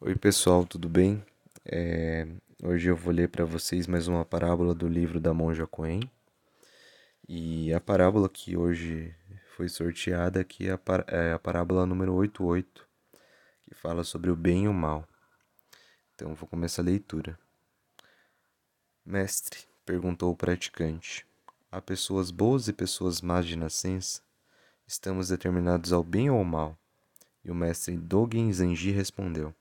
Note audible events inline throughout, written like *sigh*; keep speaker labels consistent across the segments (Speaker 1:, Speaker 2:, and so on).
Speaker 1: Oi, pessoal, tudo bem? É, hoje eu vou ler para vocês mais uma parábola do livro da Monja Coen. E a parábola que hoje foi sorteada aqui é a, par é a parábola número 88, que fala sobre o bem e o mal. Então vou começar a leitura. Mestre, perguntou o praticante, há pessoas boas e pessoas más de nascença? Estamos determinados ao bem ou ao mal? E o mestre Dogen Zenji respondeu: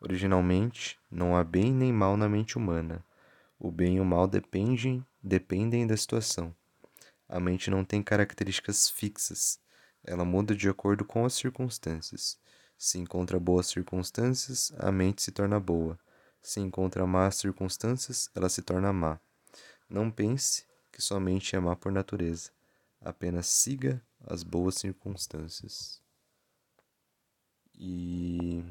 Speaker 1: Originalmente, não há bem nem mal na mente humana. O bem e o mal dependem, dependem da situação. A mente não tem características fixas. Ela muda de acordo com as circunstâncias. Se encontra boas circunstâncias, a mente se torna boa. Se encontra más circunstâncias, ela se torna má. Não pense que sua mente é má por natureza. Apenas siga as boas circunstâncias. E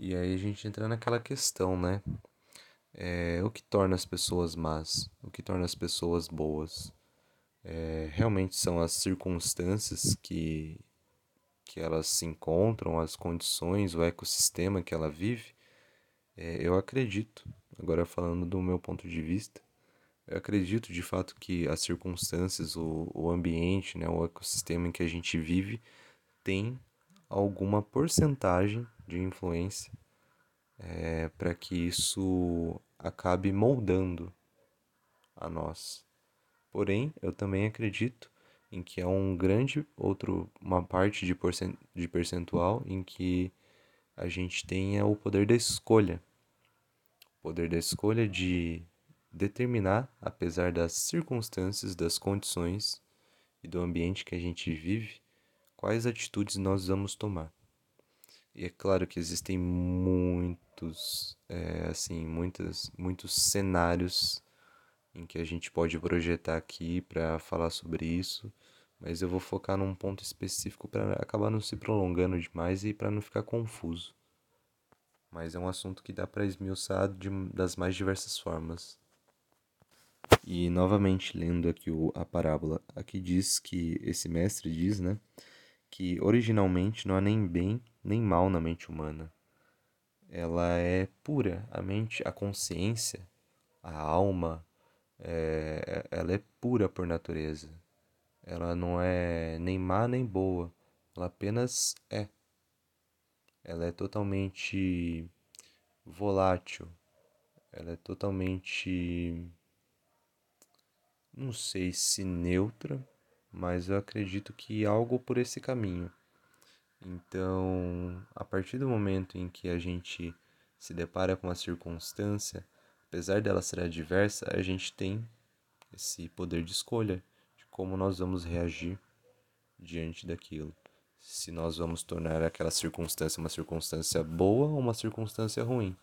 Speaker 1: e aí a gente entra naquela questão, né? É, o que torna as pessoas más? O que torna as pessoas boas? É, realmente são as circunstâncias que, que elas se encontram, as condições, o ecossistema que ela vive? É, eu acredito, agora falando do meu ponto de vista, eu acredito de fato que as circunstâncias, o, o ambiente, né, o ecossistema em que a gente vive tem alguma porcentagem de influência é, para que isso acabe moldando a nós. Porém, eu também acredito em que há um grande outro uma parte de, de percentual em que a gente tenha o poder da escolha. O poder da escolha de determinar, apesar das circunstâncias, das condições e do ambiente que a gente vive, quais atitudes nós vamos tomar. E é claro que existem muitos, é, assim, muitas, muitos cenários em que a gente pode projetar aqui para falar sobre isso, mas eu vou focar num ponto específico para acabar não se prolongando demais e para não ficar confuso. Mas é um assunto que dá para esmiuçar de, das mais diversas formas. E novamente lendo aqui o, a parábola, aqui diz que esse mestre diz, né, que originalmente não há nem bem nem mal na mente humana. Ela é pura, a mente, a consciência, a alma, é, ela é pura por natureza. Ela não é nem má nem boa, ela apenas é. Ela é totalmente volátil, ela é totalmente. Não sei se neutra, mas eu acredito que algo por esse caminho. Então, a partir do momento em que a gente se depara com uma circunstância, apesar dela ser adversa, a gente tem esse poder de escolha de como nós vamos reagir diante daquilo. Se nós vamos tornar aquela circunstância uma circunstância boa ou uma circunstância ruim.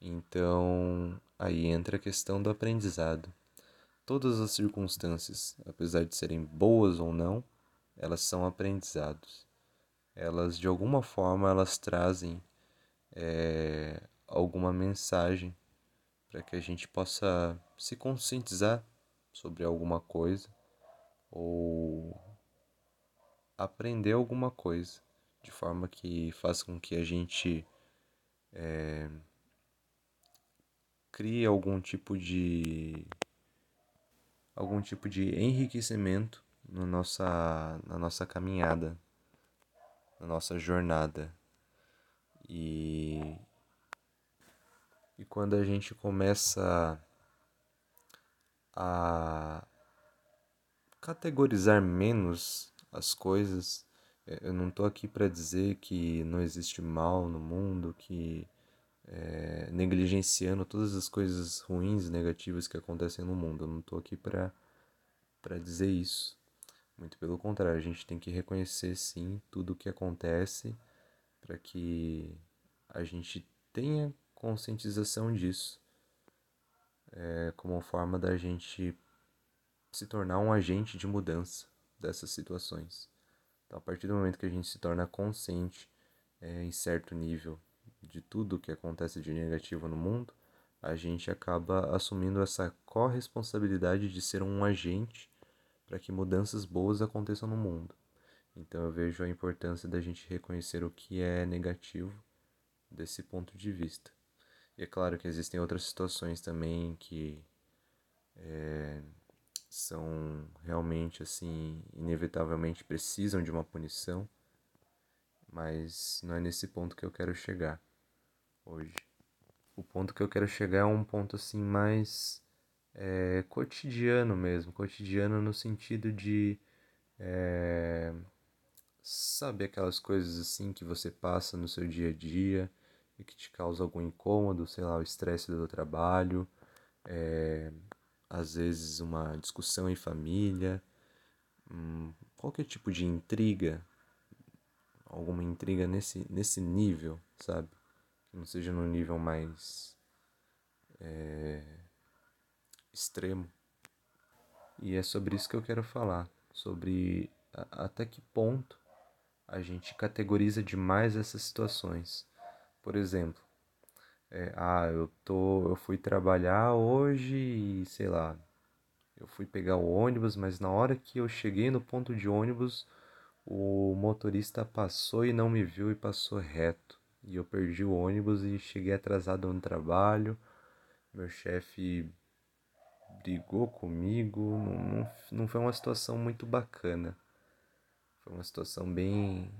Speaker 1: Então, aí entra a questão do aprendizado. Todas as circunstâncias, apesar de serem boas ou não, elas são aprendizados elas de alguma forma elas trazem é, alguma mensagem para que a gente possa se conscientizar sobre alguma coisa ou aprender alguma coisa de forma que faça com que a gente é, crie algum tipo de algum tipo de enriquecimento no nossa, na nossa caminhada na nossa jornada. E, e quando a gente começa a categorizar menos as coisas, é, eu não estou aqui para dizer que não existe mal no mundo, que é, negligenciando todas as coisas ruins e negativas que acontecem no mundo. Eu não estou aqui para dizer isso. Muito pelo contrário, a gente tem que reconhecer sim tudo o que acontece para que a gente tenha conscientização disso, é, como forma da gente se tornar um agente de mudança dessas situações. Então, a partir do momento que a gente se torna consciente é, em certo nível de tudo o que acontece de negativo no mundo, a gente acaba assumindo essa corresponsabilidade de ser um agente para que mudanças boas aconteçam no mundo. Então eu vejo a importância da gente reconhecer o que é negativo desse ponto de vista. E é claro que existem outras situações também que é, são realmente assim, inevitavelmente precisam de uma punição, mas não é nesse ponto que eu quero chegar hoje. O ponto que eu quero chegar é um ponto assim mais é, cotidiano mesmo, cotidiano no sentido de é, sabe aquelas coisas assim que você passa no seu dia a dia e que te causa algum incômodo, sei lá, o estresse do trabalho, é, às vezes uma discussão em família, hum, qualquer tipo de intriga, alguma intriga nesse, nesse nível, sabe? Que não seja no nível mais é, extremo. E é sobre isso que eu quero falar, sobre até que ponto a gente categoriza demais essas situações. Por exemplo, é, ah, eu tô, eu fui trabalhar hoje e sei lá, eu fui pegar o ônibus, mas na hora que eu cheguei no ponto de ônibus, o motorista passou e não me viu e passou reto. E eu perdi o ônibus e cheguei atrasado no trabalho. Meu chefe brigou comigo, não, não, não foi uma situação muito bacana. Foi uma situação bem,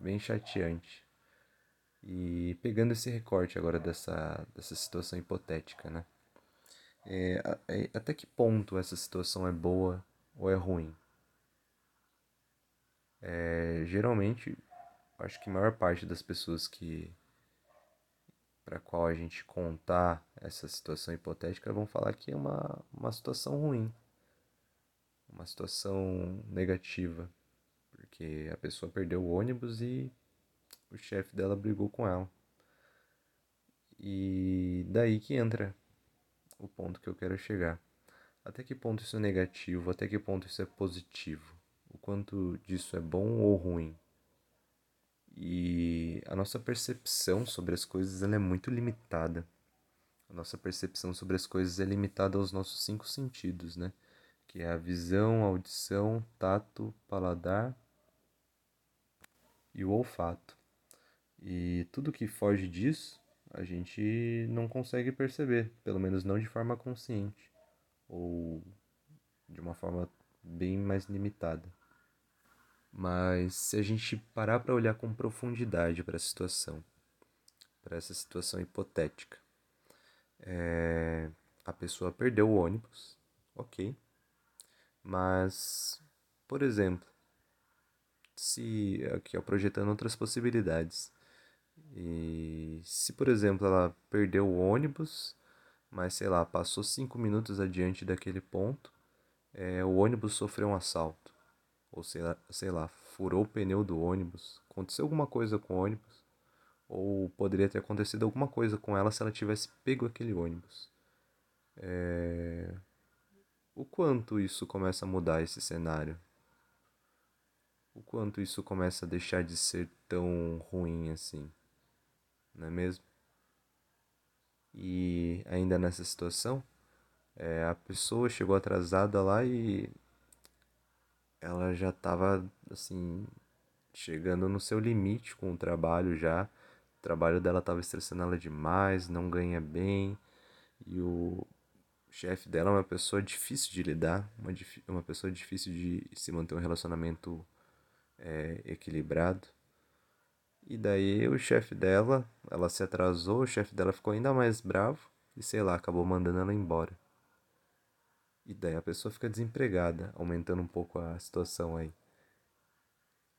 Speaker 1: bem chateante. E pegando esse recorte agora dessa, dessa situação hipotética, né? É, é, até que ponto essa situação é boa ou é ruim? É, geralmente, acho que a maior parte das pessoas que para qual a gente contar essa situação hipotética vão falar que é uma, uma situação ruim, uma situação negativa, porque a pessoa perdeu o ônibus e o chefe dela brigou com ela. E daí que entra o ponto que eu quero chegar. Até que ponto isso é negativo? Até que ponto isso é positivo? O quanto disso é bom ou ruim? E a nossa percepção sobre as coisas ela é muito limitada. A nossa percepção sobre as coisas é limitada aos nossos cinco sentidos, né? Que é a visão, a audição, tato, paladar e o olfato. E tudo que foge disso, a gente não consegue perceber, pelo menos não de forma consciente, ou de uma forma bem mais limitada. Mas se a gente parar para olhar com profundidade para a situação, para essa situação hipotética, é... a pessoa perdeu o ônibus, ok, mas, por exemplo, se aqui ó, projetando outras possibilidades, e se, por exemplo, ela perdeu o ônibus, mas sei lá, passou cinco minutos adiante daquele ponto, é, o ônibus sofreu um assalto. Ou sei lá, sei lá, furou o pneu do ônibus, aconteceu alguma coisa com o ônibus, ou poderia ter acontecido alguma coisa com ela se ela tivesse pego aquele ônibus. É... O quanto isso começa a mudar esse cenário? O quanto isso começa a deixar de ser tão ruim assim? não é mesmo? E ainda nessa situação, é, a pessoa chegou atrasada lá e ela já estava assim chegando no seu limite com o trabalho já. O trabalho dela estava estressando ela demais, não ganha bem e o chefe dela é uma pessoa difícil de lidar, uma, uma pessoa difícil de se manter um relacionamento é, equilibrado. E daí o chefe dela, ela se atrasou, o chefe dela ficou ainda mais bravo e sei lá, acabou mandando ela embora. E daí a pessoa fica desempregada, aumentando um pouco a situação aí.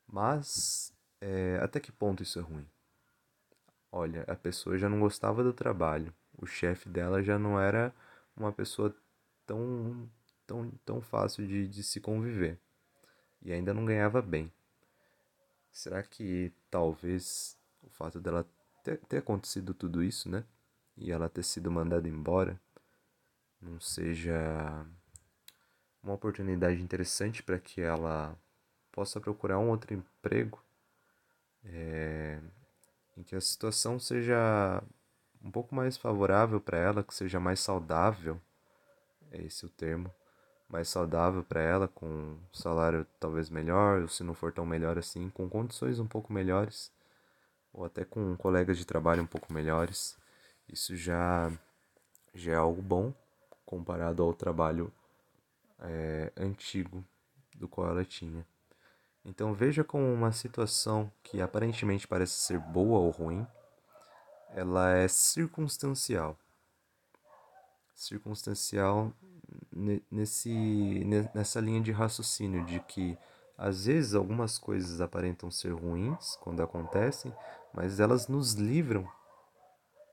Speaker 1: Mas é, até que ponto isso é ruim? Olha, a pessoa já não gostava do trabalho, o chefe dela já não era uma pessoa tão, tão, tão fácil de, de se conviver e ainda não ganhava bem. Será que talvez o fato dela ter, ter acontecido tudo isso, né? E ela ter sido mandada embora não seja uma oportunidade interessante para que ela possa procurar um outro emprego é, em que a situação seja um pouco mais favorável para ela, que seja mais saudável, é esse o termo, mais saudável para ela, com um salário talvez melhor, ou se não for tão melhor assim, com condições um pouco melhores, ou até com colegas de trabalho um pouco melhores. Isso já, já é algo bom comparado ao trabalho é, antigo do qual ela tinha. Então veja como uma situação que aparentemente parece ser boa ou ruim, ela é circunstancial. Circunstancial nesse, nessa linha de raciocínio de que às vezes algumas coisas aparentam ser ruins quando acontecem, mas elas nos livram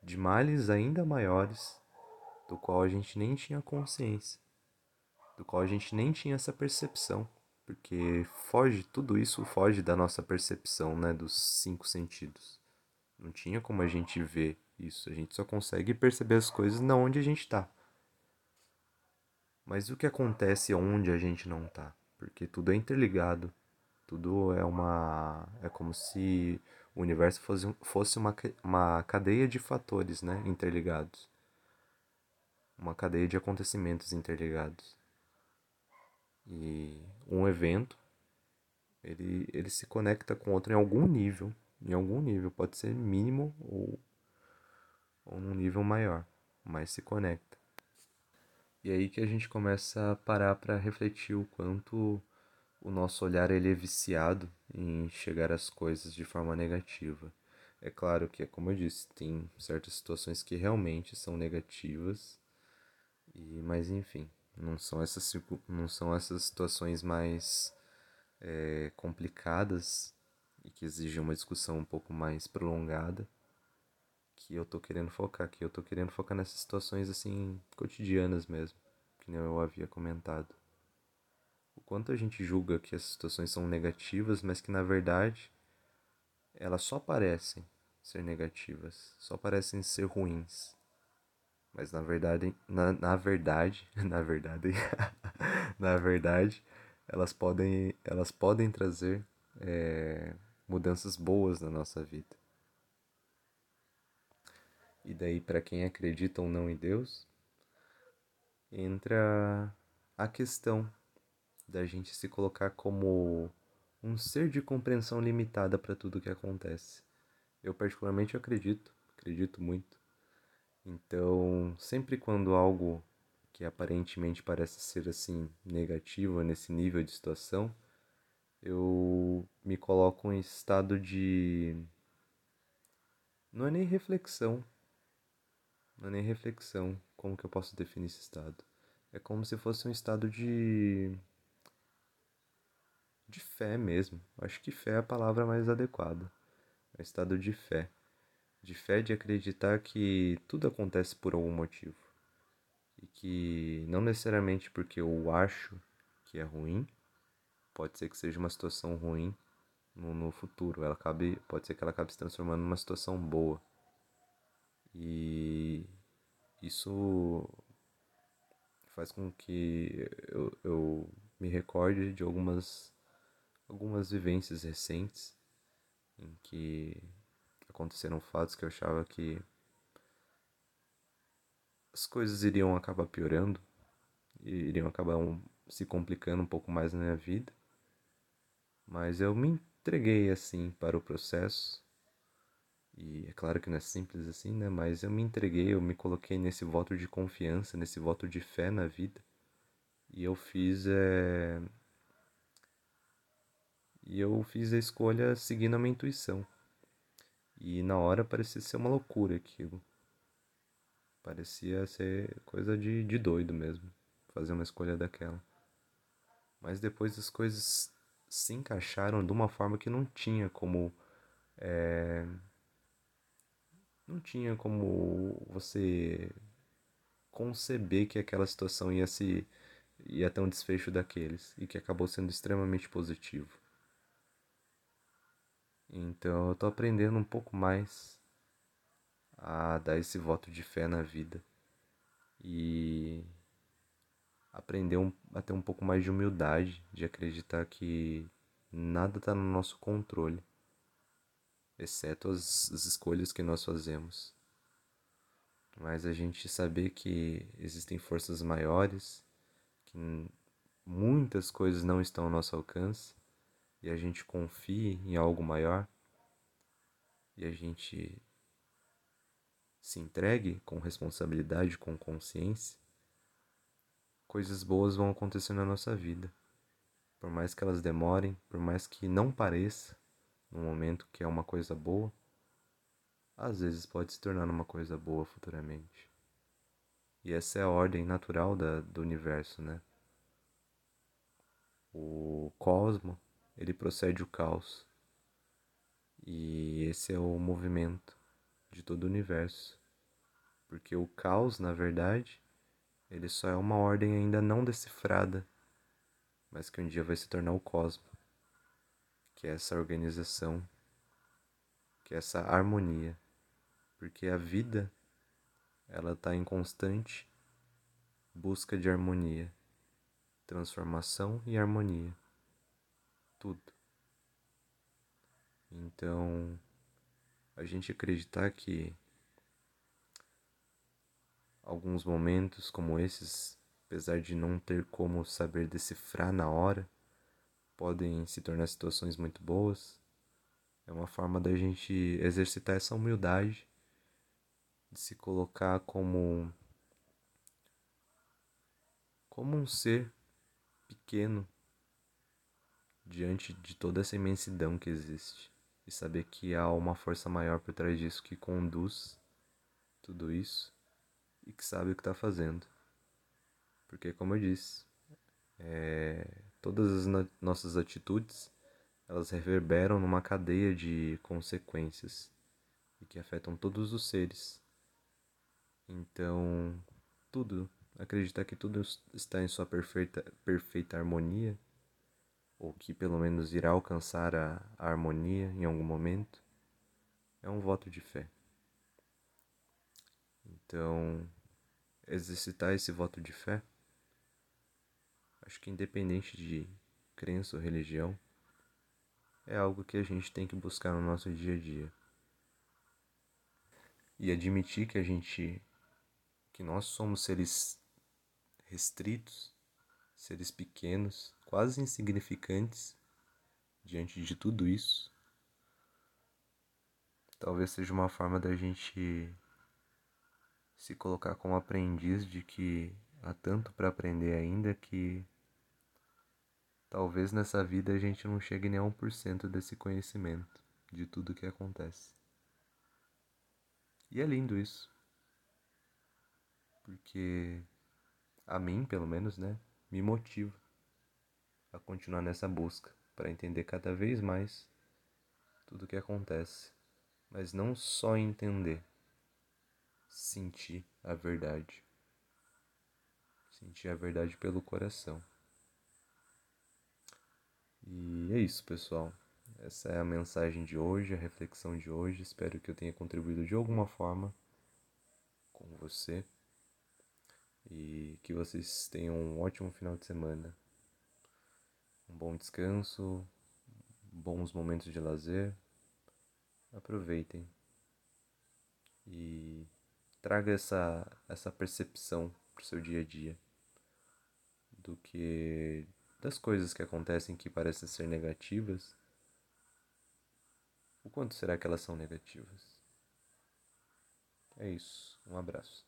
Speaker 1: de males ainda maiores do qual a gente nem tinha consciência, do qual a gente nem tinha essa percepção porque foge, tudo isso foge da nossa percepção, né, dos cinco sentidos. Não tinha como a gente ver isso, a gente só consegue perceber as coisas na onde a gente está. Mas o que acontece onde a gente não está? Porque tudo é interligado, tudo é uma é como se o universo fosse, fosse uma, uma cadeia de fatores, né, interligados. Uma cadeia de acontecimentos interligados. E um evento, ele, ele se conecta com outro em algum nível, em algum nível, pode ser mínimo ou, ou num nível maior, mas se conecta. E aí que a gente começa a parar para refletir o quanto o nosso olhar ele é viciado em chegar às coisas de forma negativa. É claro que, como eu disse, tem certas situações que realmente são negativas, e mas enfim, não são essas, não são essas situações mais é, complicadas e que exigem uma discussão um pouco mais prolongada que eu tô querendo focar aqui. Eu tô querendo focar nessas situações assim cotidianas mesmo, que nem eu havia comentado. O quanto a gente julga que essas situações são negativas, mas que na verdade elas só parecem ser negativas, só parecem ser ruins. Mas na verdade, na, na verdade, *laughs* na verdade, *laughs* na verdade, elas podem, elas podem trazer é, mudanças boas na nossa vida. E daí, para quem acredita ou não em Deus, entra a questão da gente se colocar como um ser de compreensão limitada para tudo que acontece. Eu particularmente acredito, acredito muito então, sempre quando algo que aparentemente parece ser assim negativo nesse nível de situação, eu me coloco em estado de não é nem reflexão. Não é nem reflexão, como que eu posso definir esse estado? É como se fosse um estado de de fé mesmo. Acho que fé é a palavra mais adequada. É um estado de fé de fé de acreditar que tudo acontece por algum motivo e que não necessariamente porque eu acho que é ruim, pode ser que seja uma situação ruim no, no futuro, ela acabe, pode ser que ela acabe se transformando numa situação boa. E isso faz com que eu, eu me recorde de algumas algumas vivências recentes em que aconteceram fatos que eu achava que as coisas iriam acabar piorando, iriam acabar um, se complicando um pouco mais na minha vida. Mas eu me entreguei assim para o processo. E é claro que não é simples assim, né? Mas eu me entreguei, eu me coloquei nesse voto de confiança, nesse voto de fé na vida. E eu fiz é... E eu fiz a escolha seguindo a minha intuição. E na hora parecia ser uma loucura aquilo. Parecia ser coisa de, de doido mesmo, fazer uma escolha daquela. Mas depois as coisas se encaixaram de uma forma que não tinha como. É... Não tinha como você conceber que aquela situação ia se ia ter um desfecho daqueles e que acabou sendo extremamente positivo. Então eu tô aprendendo um pouco mais a dar esse voto de fé na vida e aprender um, a ter um pouco mais de humildade, de acreditar que nada está no nosso controle, exceto as, as escolhas que nós fazemos. Mas a gente saber que existem forças maiores, que muitas coisas não estão ao nosso alcance e a gente confie em algo maior, e a gente se entregue com responsabilidade, com consciência, coisas boas vão acontecer na nossa vida. Por mais que elas demorem, por mais que não pareça no momento que é uma coisa boa, às vezes pode se tornar uma coisa boa futuramente. E essa é a ordem natural da, do universo, né? O cosmo, ele procede o caos. E esse é o movimento de todo o universo. Porque o caos, na verdade, ele só é uma ordem ainda não decifrada, mas que um dia vai se tornar o cosmo, que é essa organização, que é essa harmonia, porque a vida ela está em constante busca de harmonia, transformação e harmonia, tudo. Então, a gente acreditar que alguns momentos como esses, apesar de não ter como saber decifrar na hora, podem se tornar situações muito boas. É uma forma da gente exercitar essa humildade, de se colocar como como um ser pequeno diante de toda essa imensidão que existe e saber que há uma força maior por trás disso que conduz tudo isso e que sabe o que está fazendo. Porque, como eu disse, é, todas as no nossas atitudes elas reverberam numa cadeia de consequências e que afetam todos os seres. Então, tudo, acreditar que tudo está em sua perfeita, perfeita harmonia ou que pelo menos irá alcançar a, a harmonia em algum momento, é um voto de fé. Então, exercitar esse voto de fé, acho que independente de crença ou religião, é algo que a gente tem que buscar no nosso dia a dia. E admitir que a gente que nós somos seres restritos, seres pequenos, quase insignificantes diante de tudo isso, talvez seja uma forma da gente se colocar como aprendiz de que há tanto para aprender ainda que talvez nessa vida a gente não chegue nem a 1% desse conhecimento de tudo que acontece. E é lindo isso. Porque a mim, pelo menos, né, me motiva a continuar nessa busca para entender cada vez mais tudo o que acontece, mas não só entender, sentir a verdade. Sentir a verdade pelo coração. E é isso, pessoal. Essa é a mensagem de hoje, a reflexão de hoje. Espero que eu tenha contribuído de alguma forma com você e que vocês tenham um ótimo final de semana um bom descanso, bons momentos de lazer. Aproveitem e traga essa, essa percepção para o seu dia a dia do que das coisas que acontecem que parecem ser negativas. O quanto será que elas são negativas? É isso. Um abraço.